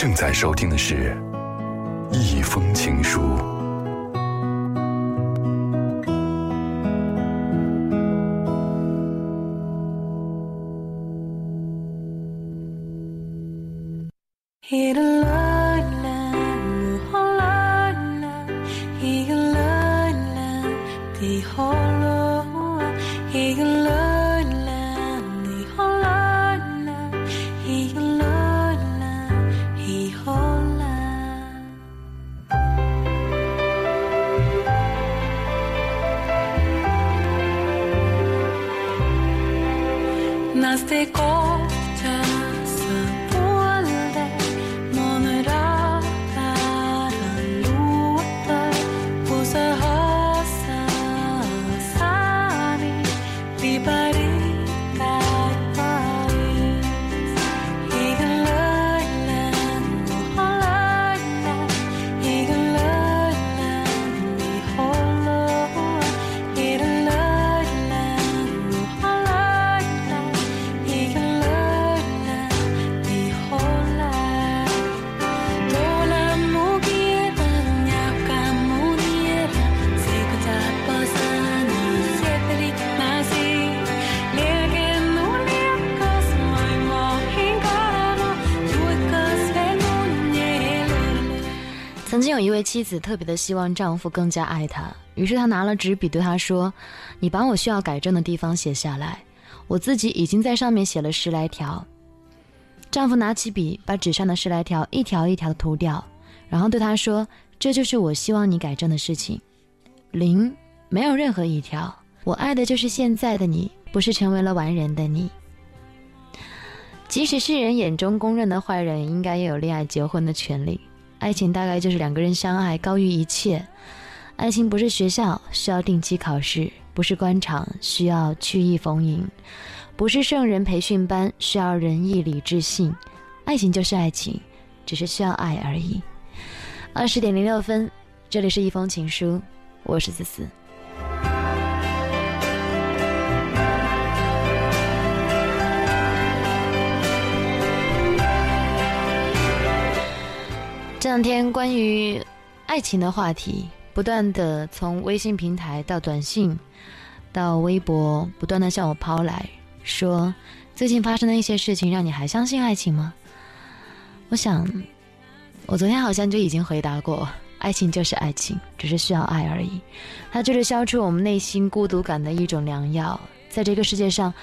正在收听的是《一封情书》。一位妻子特别的希望丈夫更加爱她，于是她拿了纸笔对他说：“你把我需要改正的地方写下来，我自己已经在上面写了十来条。”丈夫拿起笔，把纸上的十来条一条一条的涂掉，然后对她说：“这就是我希望你改正的事情，零，没有任何一条。我爱的就是现在的你，不是成为了完人的你。即使世人眼中公认的坏人，应该也有恋爱结婚的权利。”爱情大概就是两个人相爱高于一切。爱情不是学校需要定期考试，不是官场需要曲意逢迎，不是圣人培训班需要仁义礼智信。爱情就是爱情，只是需要爱而已。二十点零六分，这里是一封情书，我是思思。这两天关于爱情的话题，不断的从微信平台到短信，到微博，不断的向我抛来，说最近发生的一些事情，让你还相信爱情吗？我想，我昨天好像就已经回答过，爱情就是爱情，只是需要爱而已，它就是消除我们内心孤独感的一种良药。在这个世界上，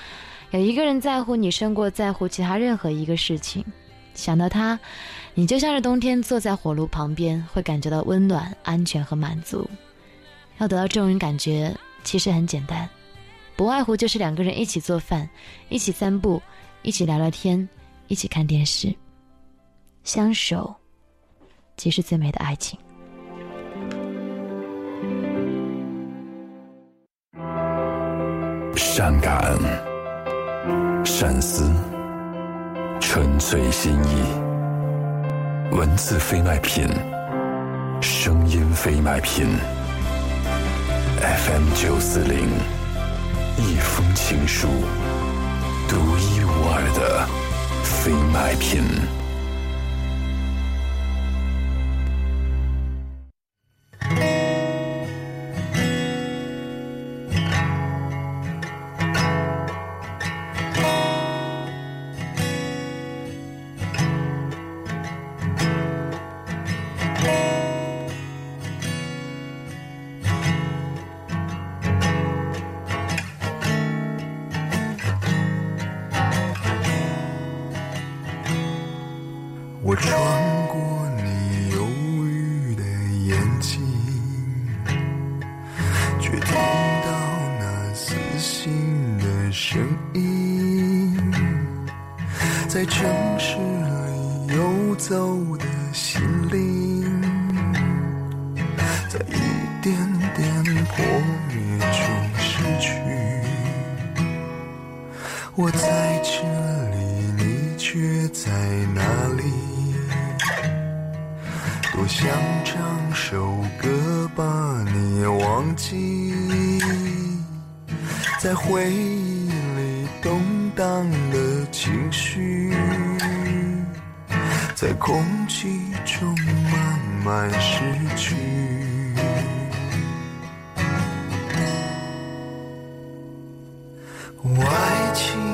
有一个人在乎你，胜过在乎其他任何一个事情。想到他。你就像是冬天坐在火炉旁边，会感觉到温暖、安全和满足。要得到这种感觉，其实很简单，不外乎就是两个人一起做饭，一起散步，一起聊聊天，一起看电视。相守，即是最美的爱情。善感、善思、纯粹心意。文字非卖品，声音非卖品。FM 九四零，一封情书，独一无二的非卖品。空气中慢慢失去。爱情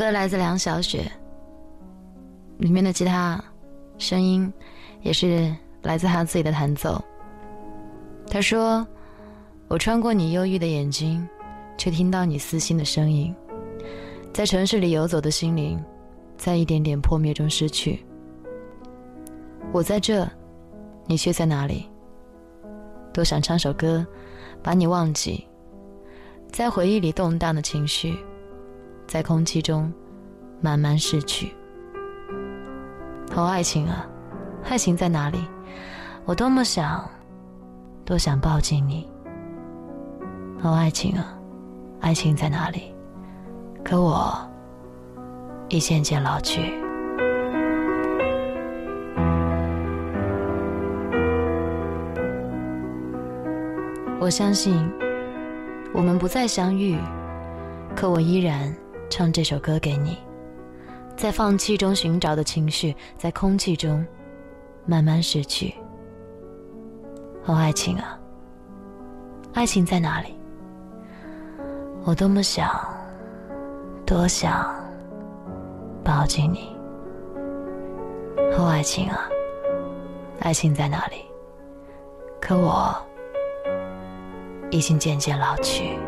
歌来自梁晓雪，里面的吉他声音也是来自他自己的弹奏。他说：“我穿过你忧郁的眼睛，却听到你撕心的声音，在城市里游走的心灵，在一点点破灭中失去。我在这，你却在哪里？多想唱首歌，把你忘记，在回忆里动荡的情绪。”在空气中慢慢逝去。哦，爱情啊，爱情在哪里？我多么想，多想抱紧你。哦，爱情啊，爱情在哪里？可我已渐渐老去。我相信我们不再相遇，可我依然。唱这首歌给你，在放弃中寻找的情绪，在空气中慢慢逝去。哦，爱情啊，爱情在哪里？我多么想，多想抱紧你。哦，爱情啊，爱情在哪里？可我已经渐渐老去。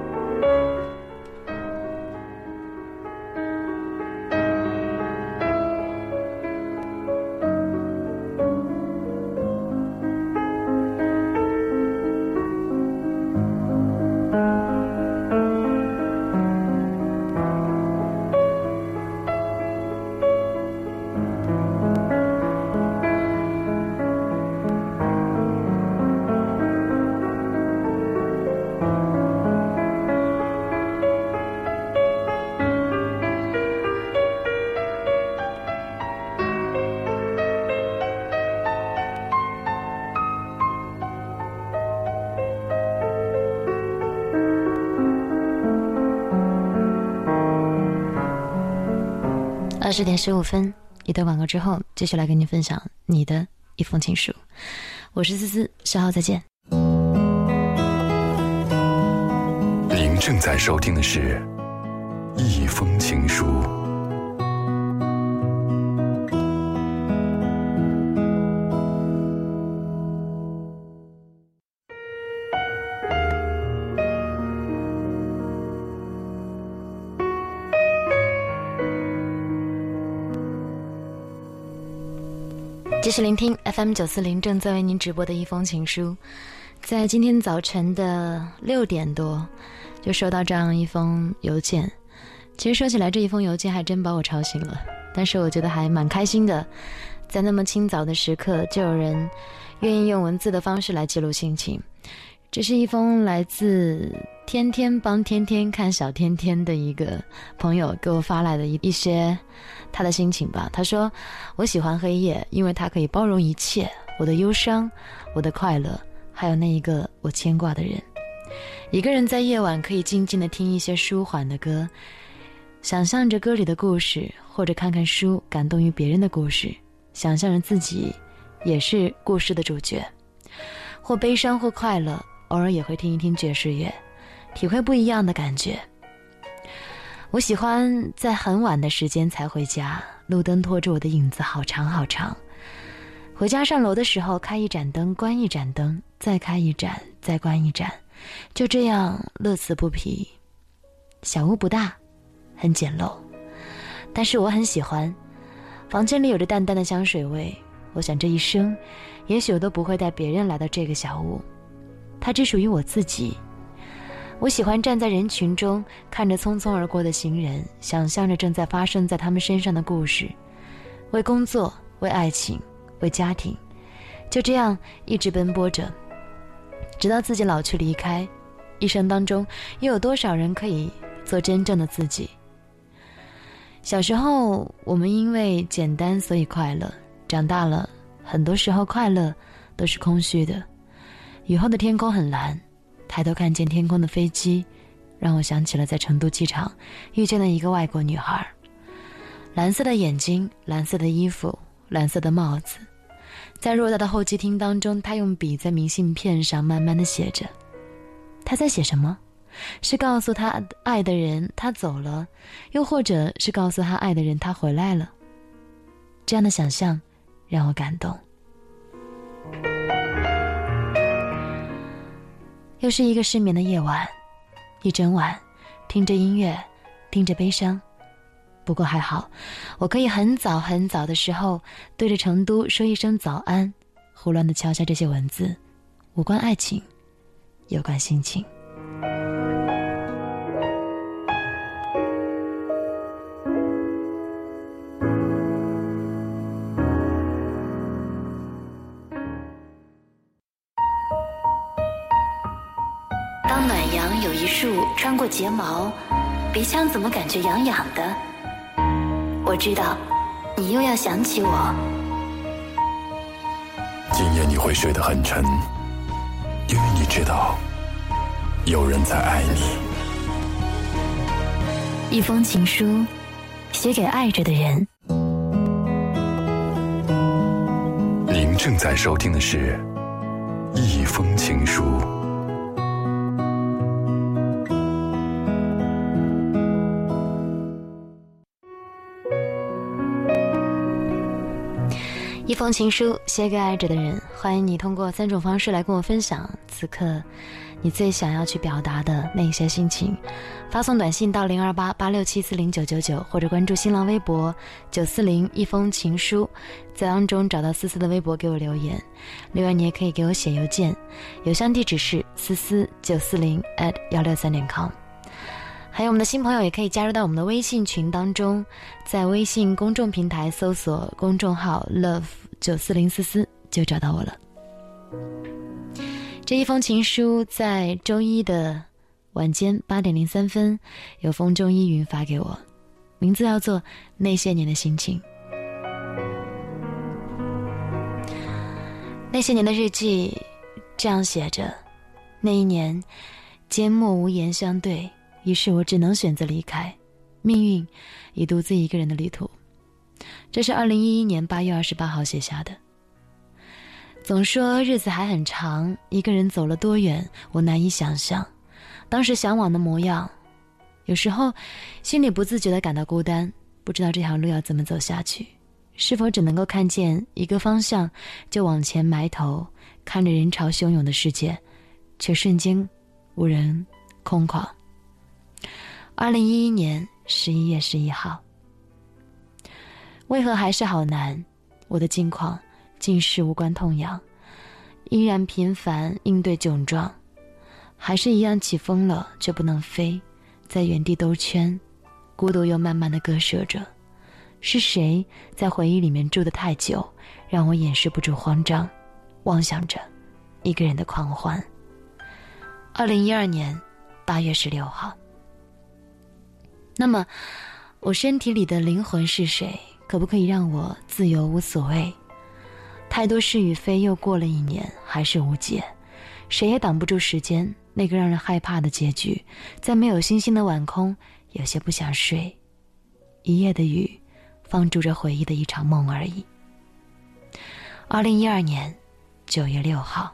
十点十五分，一段广告之后，继续来跟你分享你的一封情书。我是思思，稍后再见。您正在收听的是《一封情书》。继续聆听 FM 九四零正在为您直播的一封情书，在今天早晨的六点多，就收到这样一封邮件。其实说起来，这一封邮件还真把我吵醒了，但是我觉得还蛮开心的，在那么清早的时刻，就有人愿意用文字的方式来记录心情。这是一封来自天天帮天天看小天天的一个朋友给我发来的一一些他的心情吧。他说：“我喜欢黑夜，因为它可以包容一切，我的忧伤，我的快乐，还有那一个我牵挂的人。一个人在夜晚可以静静的听一些舒缓的歌，想象着歌里的故事，或者看看书，感动于别人的故事，想象着自己也是故事的主角，或悲伤，或快乐。”偶尔也会听一听爵士乐，体会不一样的感觉。我喜欢在很晚的时间才回家，路灯拖着我的影子好长好长。回家上楼的时候，开一盏灯，关一盏灯，再开一盏，再关一盏，就这样乐此不疲。小屋不大，很简陋，但是我很喜欢。房间里有着淡淡的香水味，我想这一生，也许我都不会带别人来到这个小屋。它只属于我自己。我喜欢站在人群中，看着匆匆而过的行人，想象着正在发生在他们身上的故事。为工作，为爱情，为家庭，就这样一直奔波着，直到自己老去离开。一生当中，又有多少人可以做真正的自己？小时候，我们因为简单所以快乐；长大了，很多时候快乐都是空虚的。雨后的天空很蓝，抬头看见天空的飞机，让我想起了在成都机场遇见的一个外国女孩。蓝色的眼睛，蓝色的衣服，蓝色的帽子，在偌大的候机厅当中，她用笔在明信片上慢慢的写着。她在写什么？是告诉她爱的人他走了，又或者是告诉他爱的人他回来了？这样的想象让我感动。又是一个失眠的夜晚，一整晚，听着音乐，听着悲伤。不过还好，我可以很早很早的时候对着成都说一声早安，胡乱的敲下这些文字，无关爱情，有关心情。过睫毛，鼻腔怎么感觉痒痒的？我知道，你又要想起我。今夜你会睡得很沉，因为你知道，有人在爱你。一封情书，写给爱着的人。您正在收听的是《一封情书》。封情书写给爱着的人，欢迎你通过三种方式来跟我分享此刻你最想要去表达的那些心情。发送短信到零二八八六七四零九九九，或者关注新浪微博九四零一封情书，在当中找到思思的微博给我留言。另外，你也可以给我写邮件，邮箱地址是思思九四零 at 幺六三点 com。还有我们的新朋友也可以加入到我们的微信群当中，在微信公众平台搜索公众号 love 九四零四四就找到我了。这一封情书在周一的晚间八点零三分，由风中依云发给我，名字叫做《那些年的心情》。那些年的日记这样写着：那一年，缄默无言相对。于是我只能选择离开，命运已独自一个人的旅途，这是二零一一年八月二十八号写下的。总说日子还很长，一个人走了多远，我难以想象。当时向往的模样，有时候心里不自觉的感到孤单，不知道这条路要怎么走下去，是否只能够看见一个方向就往前埋头，看着人潮汹涌的世界，却瞬间无人空旷。二零一一年十一月十一号，为何还是好难？我的境况竟是无关痛痒，依然频繁应对窘状。还是一样起风了，却不能飞，在原地兜圈，孤独又慢慢的割舍着。是谁在回忆里面住得太久，让我掩饰不住慌张，妄想着一个人的狂欢。二零一二年八月十六号。那么，我身体里的灵魂是谁？可不可以让我自由无所谓？太多是与非，又过了一年，还是无解。谁也挡不住时间。那个让人害怕的结局，在没有星星的晚空，有些不想睡。一夜的雨，放逐着回忆的一场梦而已。二零一二年九月六号，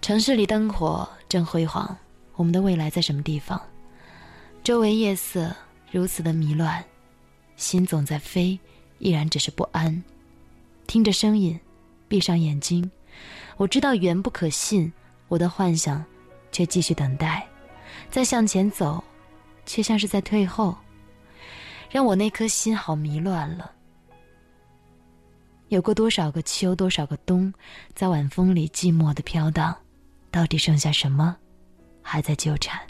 城市里灯火正辉煌，我们的未来在什么地方？周围夜色如此的迷乱，心总在飞，依然只是不安。听着声音，闭上眼睛，我知道缘不可信。我的幻想，却继续等待，在向前走，却像是在退后，让我那颗心好迷乱了。有过多少个秋，多少个冬，在晚风里寂寞的飘荡，到底剩下什么，还在纠缠？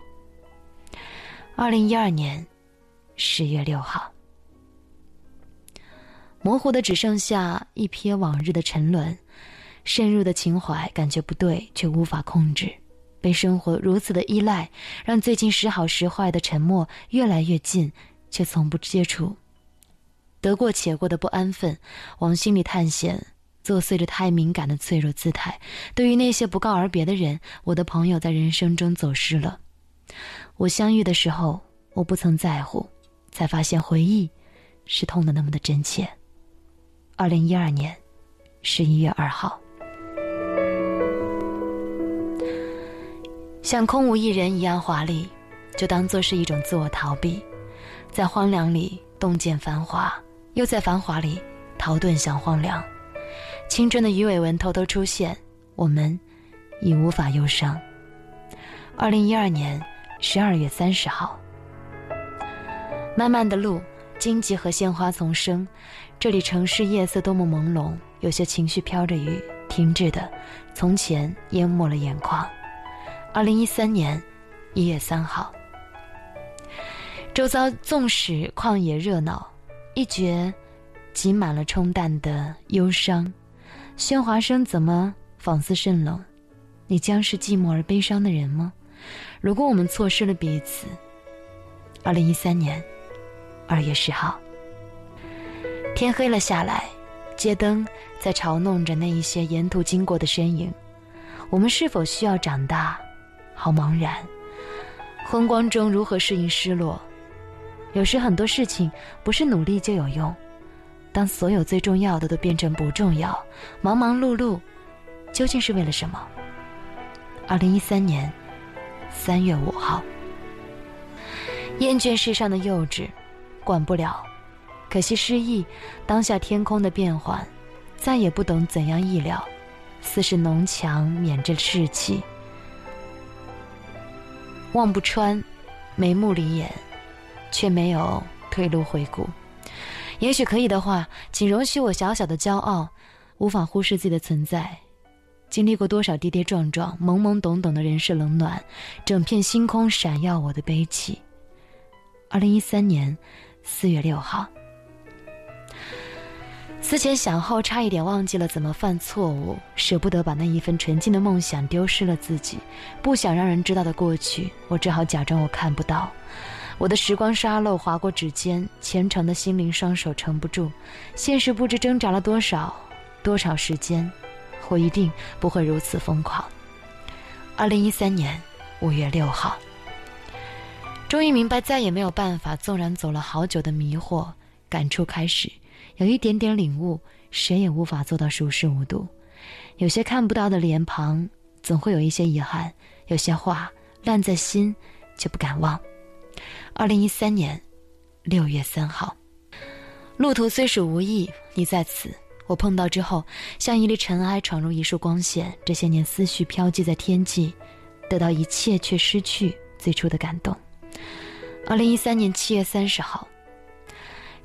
二零一二年十月六号，模糊的只剩下一瞥往日的沉沦。深入的情怀感觉不对，却无法控制，被生活如此的依赖，让最近时好时坏的沉默越来越近，却从不接触。得过且过的不安分，往心里探险，作祟着太敏感的脆弱姿态。对于那些不告而别的人，我的朋友在人生中走失了。我相遇的时候，我不曾在乎，才发现回忆，是痛的那么的真切。二零一二年十一月二号。像空无一人一样华丽，就当做是一种自我逃避，在荒凉里洞见繁华，又在繁华里逃遁向荒凉。青春的鱼尾纹偷偷出现，我们已无法忧伤。二零一二年十二月三十号，漫漫的路，荆棘和鲜花丛生，这里城市夜色多么朦胧，有些情绪飘着雨，停滞的，从前淹没了眼眶。二零一三年一月三号，周遭纵使旷野热闹，一觉挤满了冲淡的忧伤，喧哗声怎么仿似甚冷？你将是寂寞而悲伤的人吗？如果我们错失了彼此。二零一三年二月十号，天黑了下来，街灯在嘲弄着那一些沿途经过的身影。我们是否需要长大？好茫然，昏光中如何适应失落？有时很多事情不是努力就有用。当所有最重要的都变成不重要，忙忙碌碌，究竟是为了什么？二零一三年三月五号，厌倦世上的幼稚，管不了。可惜失忆，当下天空的变幻，再也不懂怎样意料，似是浓墙免着赤气。望不穿，眉目里眼，却没有退路回顾。也许可以的话，请容许我小小的骄傲，无法忽视自己的存在。经历过多少跌跌撞撞，懵懵懂懂的人世冷暖，整片星空闪耀我的悲戚。二零一三年四月六号。思前想后，差一点忘记了怎么犯错误，舍不得把那一份纯净的梦想丢失了自己，不想让人知道的过去，我只好假装我看不到。我的时光沙漏划过指尖，虔诚的心灵双手撑不住，现实不知挣扎了多少多少时间，我一定不会如此疯狂。二零一三年五月六号，终于明白再也没有办法，纵然走了好久的迷惑。感触开始，有一点点领悟，谁也无法做到熟视无睹。有些看不到的脸庞，总会有一些遗憾；有些话烂在心，就不敢忘。二零一三年六月三号，路途虽属无意，你在此，我碰到之后，像一粒尘埃闯入一束光线。这些年思绪飘寄在天际，得到一切却失去最初的感动。二零一三年七月三十号，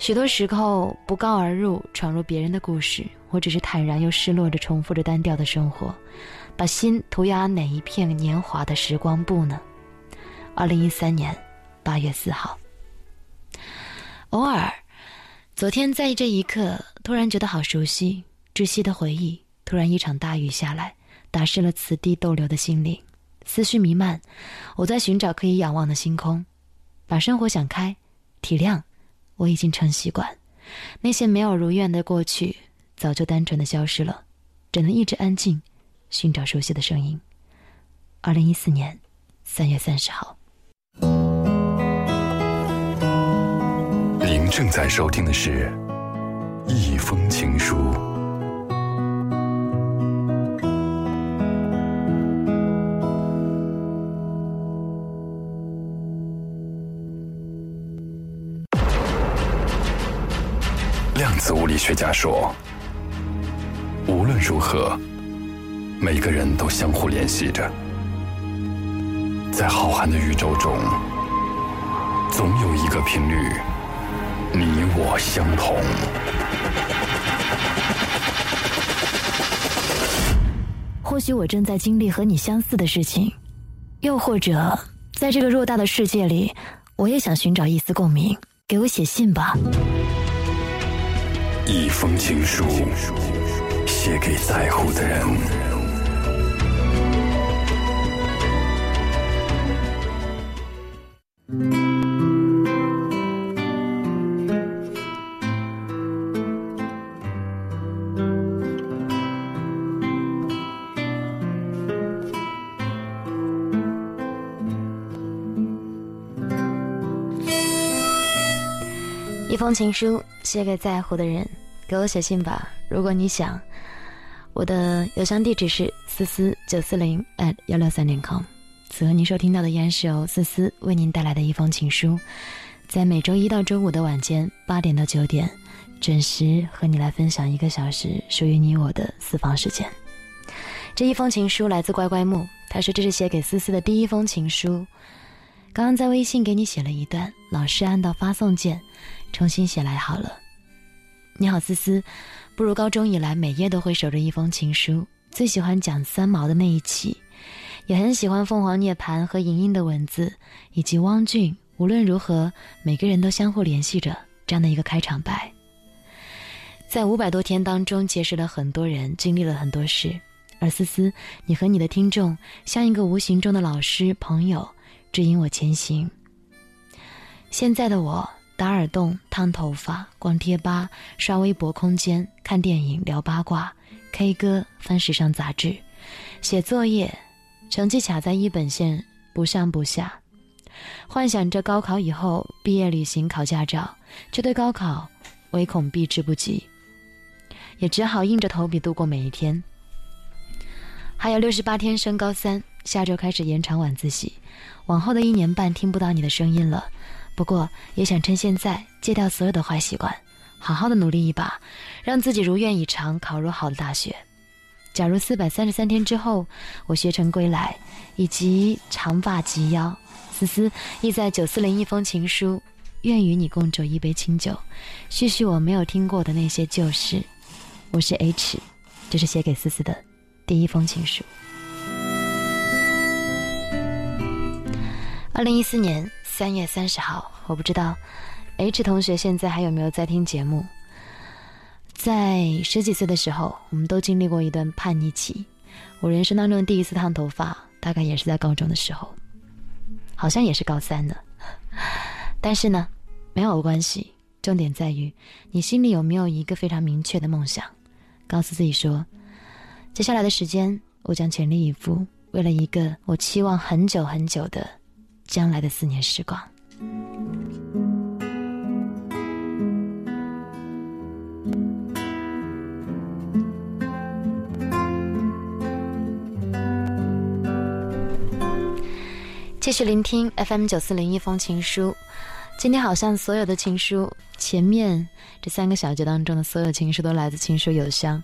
许多时候不告而入，闯入别人的故事。我只是坦然又失落着，重复着单调的生活，把心涂鸦哪一片年华的时光布呢？二零一三年八月四号，偶尔，昨天在这一刻突然觉得好熟悉，窒息的回忆。突然一场大雨下来，打湿了此地逗留的心灵，思绪弥漫。我在寻找可以仰望的星空，把生活想开，体谅，我已经成习惯，那些没有如愿的过去。早就单纯的消失了，只能一直安静，寻找熟悉的声音。二零一四年三月三十号，您正在收听的是《一封情书》。学家说。无论如何，每个人都相互联系着，在浩瀚的宇宙中，总有一个频率，你我相同。或许我正在经历和你相似的事情，又或者，在这个偌大的世界里，我也想寻找一丝共鸣。给我写信吧，一封情书。写给在乎的人。一封情书，写给在乎的人。给我写信吧，如果你想。我的邮箱地址是思思九四零 at 幺六三点 com。此刻您收听到的依然是由思思为您带来的一封情书，在每周一到周五的晚间八点到九点，准时和你来分享一个小时属于你我的私房时间。这一封情书来自乖乖木，他说这是写给思思的第一封情书。刚刚在微信给你写了一段，老师按到发送键，重新写来好了。你好，思思。步入高中以来，每夜都会守着一封情书。最喜欢讲三毛的那一期，也很喜欢凤凰涅槃和莹莹的文字，以及汪俊。无论如何，每个人都相互联系着这样的一个开场白。在五百多天当中，结识了很多人，经历了很多事。而思思，你和你的听众，像一个无形中的老师朋友，指引我前行。现在的我。打耳洞、烫头发、逛贴吧、刷微博、空间、看电影、聊八卦、K 歌、翻时尚杂志、写作业，成绩卡在一本线，不上不下。幻想着高考以后毕业旅行、考驾照，却对高考唯恐避之不及，也只好硬着头皮度过每一天。还有六十八天升高三，下周开始延长晚自习，往后的一年半听不到你的声音了。不过，也想趁现在戒掉所有的坏习惯，好好的努力一把，让自己如愿以偿考入好的大学。假如四百三十三天之后我学成归来，以及长发及腰，思思意在九四零一封情书，愿与你共酌一杯清酒，叙叙我没有听过的那些旧事。我是 H，这是写给思思的第一封情书。二零一四年。三月三十号，我不知道，H 同学现在还有没有在听节目？在十几岁的时候，我们都经历过一段叛逆期。我人生当中第一次烫头发，大概也是在高中的时候，好像也是高三的。但是呢，没有关系，重点在于你心里有没有一个非常明确的梦想，告诉自己说，接下来的时间，我将全力以赴，为了一个我期望很久很久的。将来的四年时光。继续聆听 FM 九四零一封情书。今天好像所有的情书，前面这三个小节当中的所有情书都来自情书邮箱。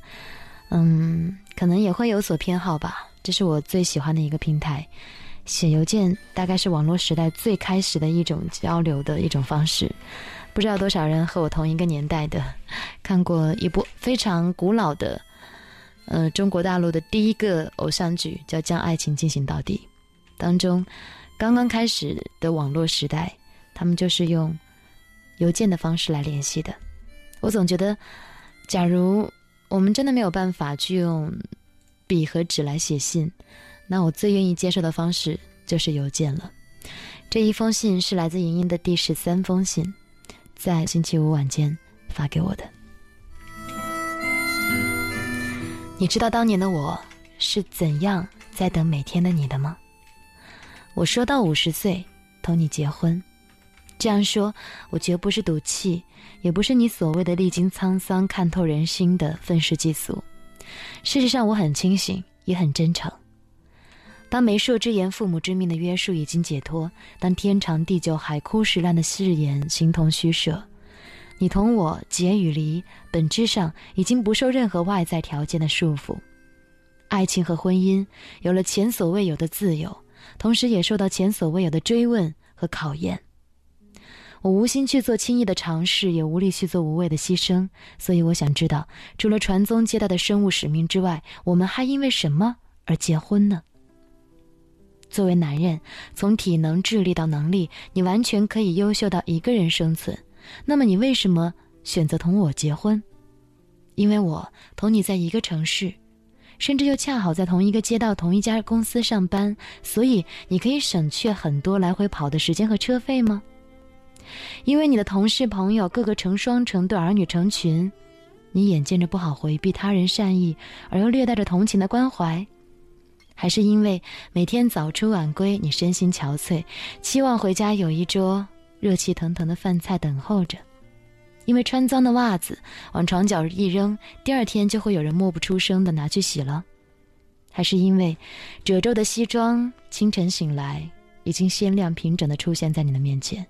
嗯，可能也会有所偏好吧。这是我最喜欢的一个平台。写邮件大概是网络时代最开始的一种交流的一种方式。不知道多少人和我同一个年代的，看过一部非常古老的，呃，中国大陆的第一个偶像剧叫《将爱情进行到底》，当中。刚刚开始的网络时代，他们就是用邮件的方式来联系的。我总觉得，假如我们真的没有办法去用笔和纸来写信，那我最愿意接受的方式就是邮件了。这一封信是来自莹莹的第十三封信，在星期五晚间发给我的。你知道当年的我是怎样在等每天的你的吗？我说到五十岁，同你结婚，这样说，我绝不是赌气，也不是你所谓的历经沧桑、看透人心的愤世嫉俗。事实上，我很清醒，也很真诚。当媒妁之言、父母之命的约束已经解脱，当天长地久、海枯石烂的誓言形同虚设，你同我结与离，本质上已经不受任何外在条件的束缚。爱情和婚姻有了前所未有的自由。同时也受到前所未有的追问和考验。我无心去做轻易的尝试，也无力去做无谓的牺牲。所以我想知道，除了传宗接代的生物使命之外，我们还因为什么而结婚呢？作为男人，从体能、智力到能力，你完全可以优秀到一个人生存。那么你为什么选择同我结婚？因为我同你在一个城市。甚至又恰好在同一个街道、同一家公司上班，所以你可以省却很多来回跑的时间和车费吗？因为你的同事朋友个个成双成对、儿女成群，你眼见着不好回避他人善意而又略带着同情的关怀，还是因为每天早出晚归，你身心憔悴，期望回家有一桌热气腾腾的饭菜等候着？因为穿脏的袜子往床角一扔，第二天就会有人默不出声的拿去洗了；还是因为褶皱的西装，清晨醒来已经鲜亮平整的出现在你的面前；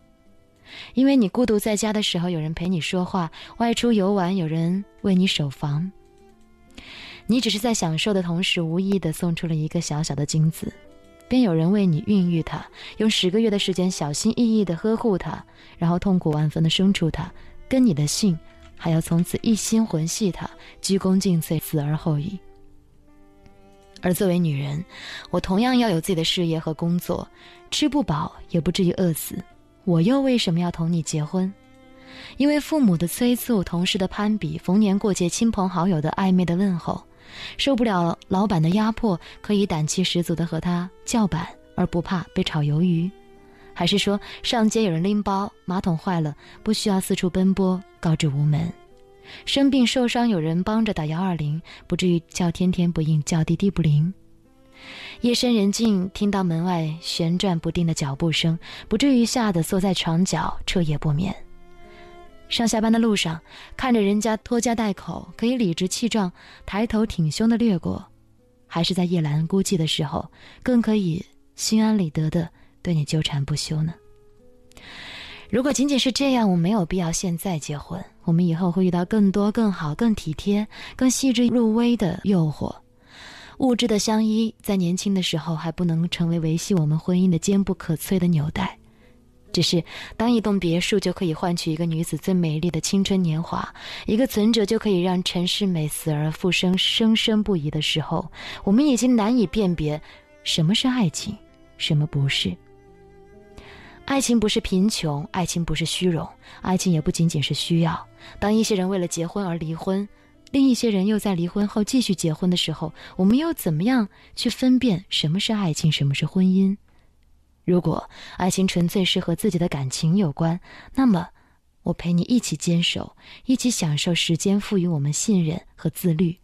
因为你孤独在家的时候有人陪你说话，外出游玩有人为你守房。你只是在享受的同时，无意的送出了一个小小的精子，便有人为你孕育它，用十个月的时间小心翼翼的呵护它，然后痛苦万分的生出它。跟你的姓，还要从此一心魂系它，鞠躬尽瘁，死而后已。而作为女人，我同样要有自己的事业和工作，吃不饱也不至于饿死。我又为什么要同你结婚？因为父母的催促，同事的攀比，逢年过节亲朋好友的暧昧的问候，受不了老板的压迫，可以胆气十足的和他叫板，而不怕被炒鱿鱼。还是说上街有人拎包，马桶坏了不需要四处奔波告知无门，生病受伤有人帮着打幺二零，不至于叫天天不应叫地地不灵。夜深人静听到门外旋转不定的脚步声，不至于吓得缩在床角彻夜不眠。上下班的路上看着人家拖家带口，可以理直气壮抬头挺胸的掠过，还是在夜阑孤寂的时候，更可以心安理得的。对你纠缠不休呢。如果仅仅是这样，我没有必要现在结婚。我们以后会遇到更多、更好、更体贴、更细致入微的诱惑。物质的相依，在年轻的时候还不能成为维系我们婚姻的坚不可摧的纽带。只是当一栋别墅就可以换取一个女子最美丽的青春年华，一个存折就可以让陈世美死而复生、生生不已的时候，我们已经难以辨别什么是爱情，什么不是。爱情不是贫穷，爱情不是虚荣，爱情也不仅仅是需要。当一些人为了结婚而离婚，另一些人又在离婚后继续结婚的时候，我们又怎么样去分辨什么是爱情，什么是婚姻？如果爱情纯粹是和自己的感情有关，那么我陪你一起坚守，一起享受时间赋予我们信任和自律，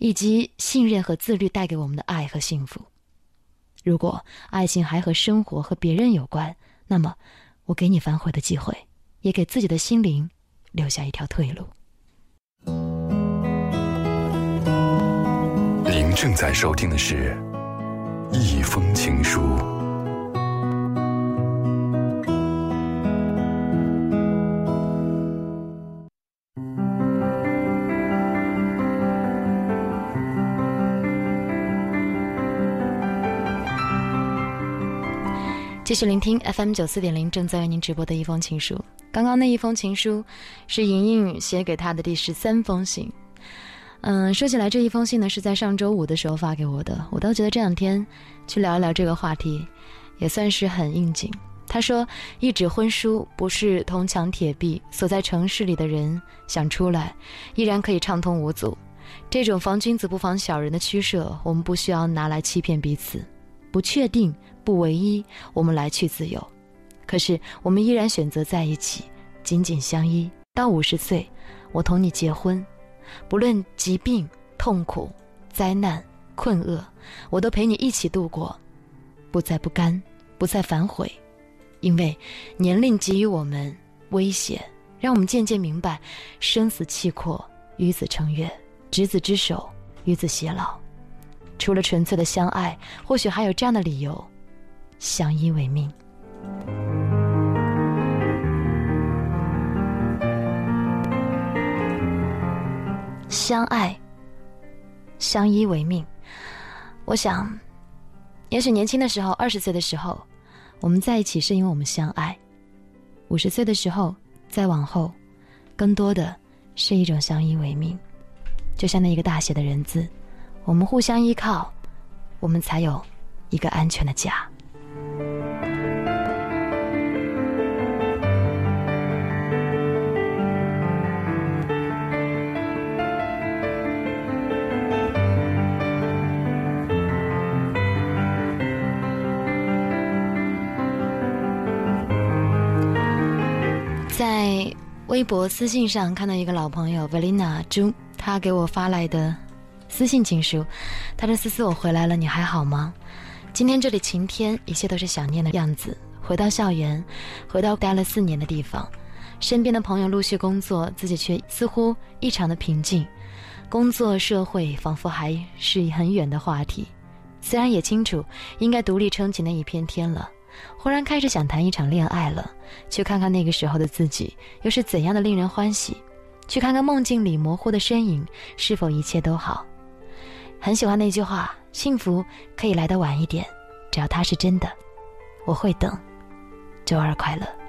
以及信任和自律带给我们的爱和幸福。如果爱情还和生活和别人有关，那么，我给你反悔的机会，也给自己的心灵留下一条退路。您正在收听的是《一封情书》。继续聆听 FM 九四点零，正在为您直播的一封情书。刚刚那一封情书是莹莹写给他的第十三封信。嗯，说起来这一封信呢，是在上周五的时候发给我的。我倒觉得这两天去聊一聊这个话题，也算是很应景。他说：“一纸婚书不是铜墙铁壁，所在城市里的人想出来，依然可以畅通无阻。这种防君子不防小人的驱设，我们不需要拿来欺骗彼此。不确定。”不唯一，我们来去自由，可是我们依然选择在一起，紧紧相依。到五十岁，我同你结婚，不论疾病、痛苦、灾难、困厄，我都陪你一起度过，不再不甘，不再反悔，因为年龄给予我们威胁，让我们渐渐明白，生死契阔，与子成悦，执子之手，与子偕老。除了纯粹的相爱，或许还有这样的理由。相依为命，相爱，相依为命。我想，也许年轻的时候，二十岁的时候，我们在一起是因为我们相爱；五十岁的时候，再往后，更多的是一种相依为命。就像那一个大写的人字，我们互相依靠，我们才有一个安全的家。微博私信上看到一个老朋友 Valina 朱，他给我发来的私信情书，他说：“思思，我回来了，你还好吗？今天这里晴天，一切都是想念的样子。回到校园，回到待了四年的地方，身边的朋友陆续工作，自己却似乎异常的平静。工作社会仿佛还是很远的话题，虽然也清楚应该独立撑起那一片天了。”忽然开始想谈一场恋爱了，去看看那个时候的自己又是怎样的令人欢喜，去看看梦境里模糊的身影是否一切都好。很喜欢那句话：幸福可以来得晚一点，只要它是真的，我会等。周二快乐。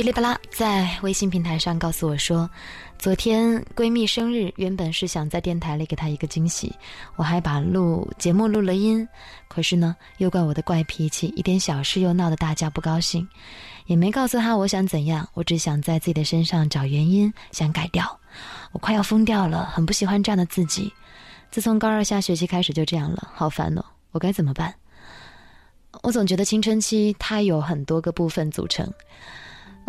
哔哩吧啦，在微信平台上告诉我说，昨天闺蜜生日，原本是想在电台里给她一个惊喜，我还把录节目录了音，可是呢，又怪我的怪脾气，一点小事又闹得大家不高兴，也没告诉她我想怎样，我只想在自己的身上找原因，想改掉，我快要疯掉了，很不喜欢这样的自己，自从高二下学期开始就这样了，好烦哦，我该怎么办？我总觉得青春期它有很多个部分组成。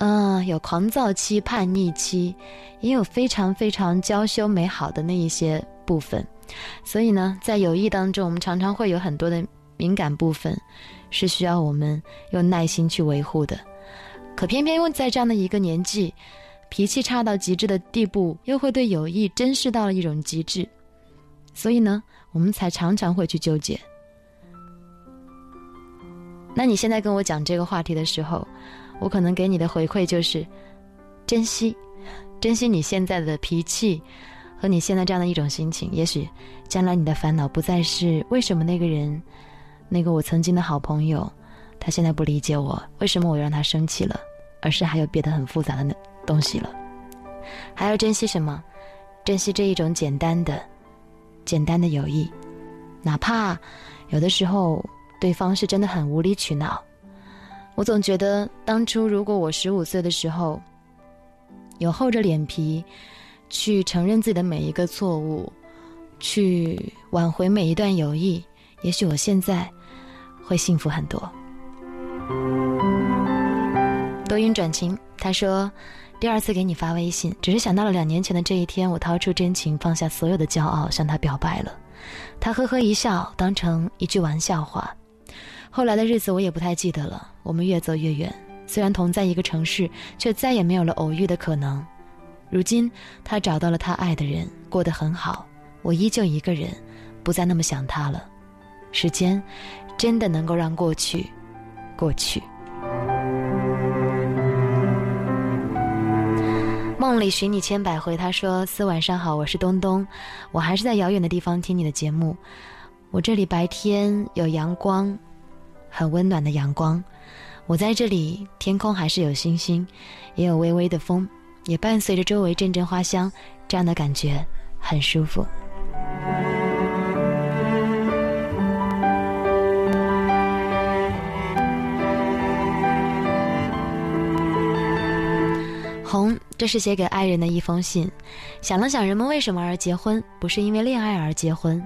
嗯，有狂躁期、叛逆期，也有非常非常娇羞美好的那一些部分。所以呢，在友谊当中，我们常常会有很多的敏感部分，是需要我们用耐心去维护的。可偏偏在这样的一个年纪，脾气差到极致的地步，又会对友谊珍视到了一种极致，所以呢，我们才常常会去纠结。那你现在跟我讲这个话题的时候，我可能给你的回馈就是，珍惜，珍惜你现在的脾气，和你现在这样的一种心情。也许将来你的烦恼不再是为什么那个人，那个我曾经的好朋友，他现在不理解我，为什么我让他生气了，而是还有别的很复杂的那东西了。还要珍惜什么？珍惜这一种简单的、简单的友谊，哪怕有的时候对方是真的很无理取闹。我总觉得，当初如果我十五岁的时候，有厚着脸皮去承认自己的每一个错误，去挽回每一段友谊，也许我现在会幸福很多。多云转晴，他说，第二次给你发微信，只是想到了两年前的这一天，我掏出真情，放下所有的骄傲，向他表白了。他呵呵一笑，当成一句玩笑话。后来的日子我也不太记得了，我们越走越远，虽然同在一个城市，却再也没有了偶遇的可能。如今他找到了他爱的人，过得很好，我依旧一个人，不再那么想他了。时间，真的能够让过去，过去。梦里寻你千百回，他说：“四晚上好，我是东东，我还是在遥远的地方听你的节目。我这里白天有阳光，很温暖的阳光。我在这里，天空还是有星星，也有微微的风，也伴随着周围阵阵花香，这样的感觉很舒服。”红，这是写给爱人的一封信。想了想，人们为什么而结婚？不是因为恋爱而结婚。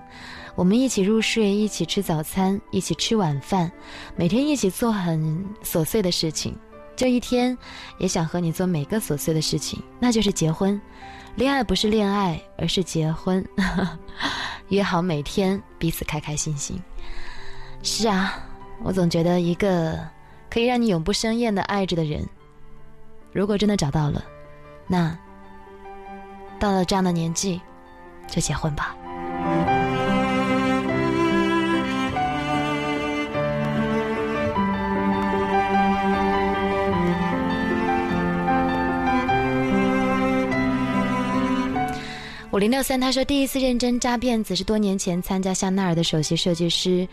我们一起入睡，一起吃早餐，一起吃晚饭，每天一起做很琐碎的事情。这一天，也想和你做每个琐碎的事情，那就是结婚。恋爱不是恋爱，而是结婚。约好每天彼此开开心心。是啊，我总觉得一个可以让你永不生厌的爱着的人。如果真的找到了，那到了这样的年纪，就结婚吧。五零六三，他说第一次认真扎辫子是多年前参加香奈儿的首席设计师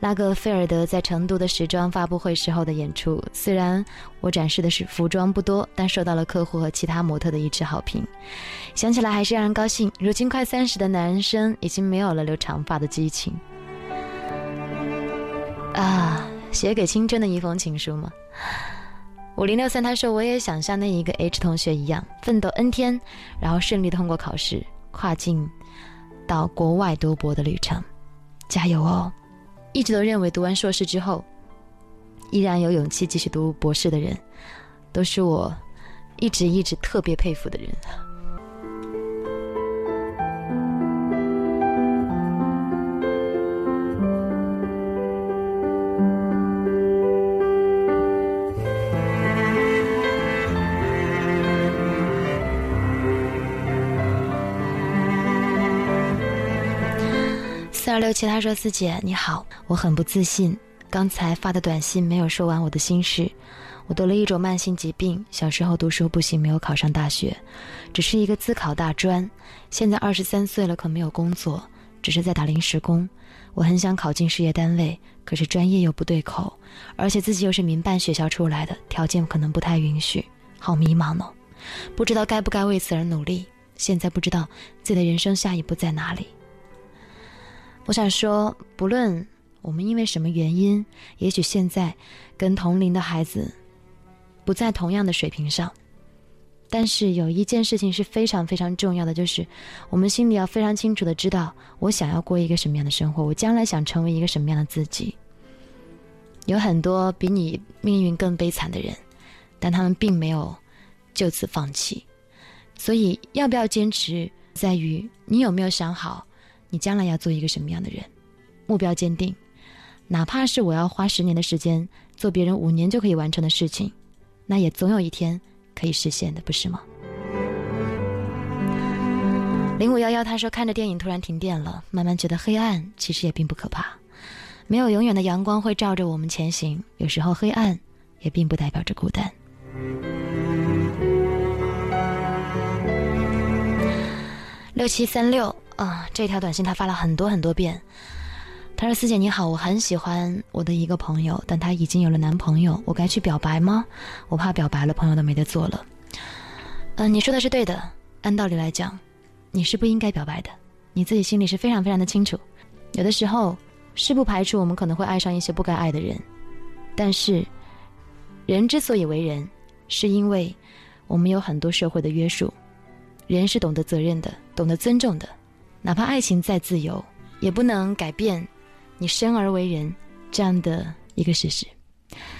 拉格菲尔德在成都的时装发布会时候的演出。虽然我展示的是服装不多，但受到了客户和其他模特的一致好评。想起来还是让人高兴。如今快三十的男生已经没有了留长发的激情。啊，写给青春的一封情书吗？五零六三，他说我也想像那一个 H 同学一样奋斗 N 天，然后顺利通过考试。跨境到国外读博的旅程，加油哦！一直都认为读完硕士之后，依然有勇气继续读博士的人，都是我一直一直特别佩服的人。二六七，他说：“四姐你好，我很不自信。刚才发的短信没有说完我的心事。我得了一种慢性疾病，小时候读书不行，没有考上大学，只是一个自考大专。现在二十三岁了，可没有工作，只是在打临时工。我很想考进事业单位，可是专业又不对口，而且自己又是民办学校出来的，条件可能不太允许，好迷茫哦，不知道该不该为此而努力。现在不知道自己的人生下一步在哪里。”我想说，不论我们因为什么原因，也许现在跟同龄的孩子不在同样的水平上，但是有一件事情是非常非常重要的，就是我们心里要非常清楚的知道，我想要过一个什么样的生活，我将来想成为一个什么样的自己。有很多比你命运更悲惨的人，但他们并没有就此放弃。所以，要不要坚持，在于你有没有想好。你将来要做一个什么样的人？目标坚定，哪怕是我要花十年的时间做别人五年就可以完成的事情，那也总有一天可以实现的，不是吗？零五幺幺他说看着电影突然停电了，慢慢觉得黑暗其实也并不可怕，没有永远的阳光会照着我们前行，有时候黑暗也并不代表着孤单。六七三六。啊，这条短信他发了很多很多遍。他说：“四姐你好，我很喜欢我的一个朋友，但他已经有了男朋友，我该去表白吗？我怕表白了，朋友都没得做了。”嗯，你说的是对的。按道理来讲，你是不应该表白的。你自己心里是非常非常的清楚。有的时候是不排除我们可能会爱上一些不该爱的人，但是人之所以为人，是因为我们有很多社会的约束。人是懂得责任的，懂得尊重的。哪怕爱情再自由，也不能改变你生而为人这样的一个事实。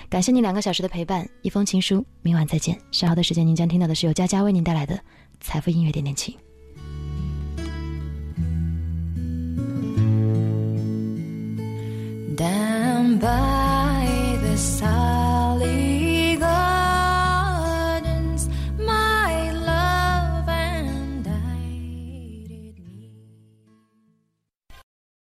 感谢你两个小时的陪伴，一封情书，明晚再见。稍后的时间，您将听到的是由佳佳为您带来的财富音乐点点情。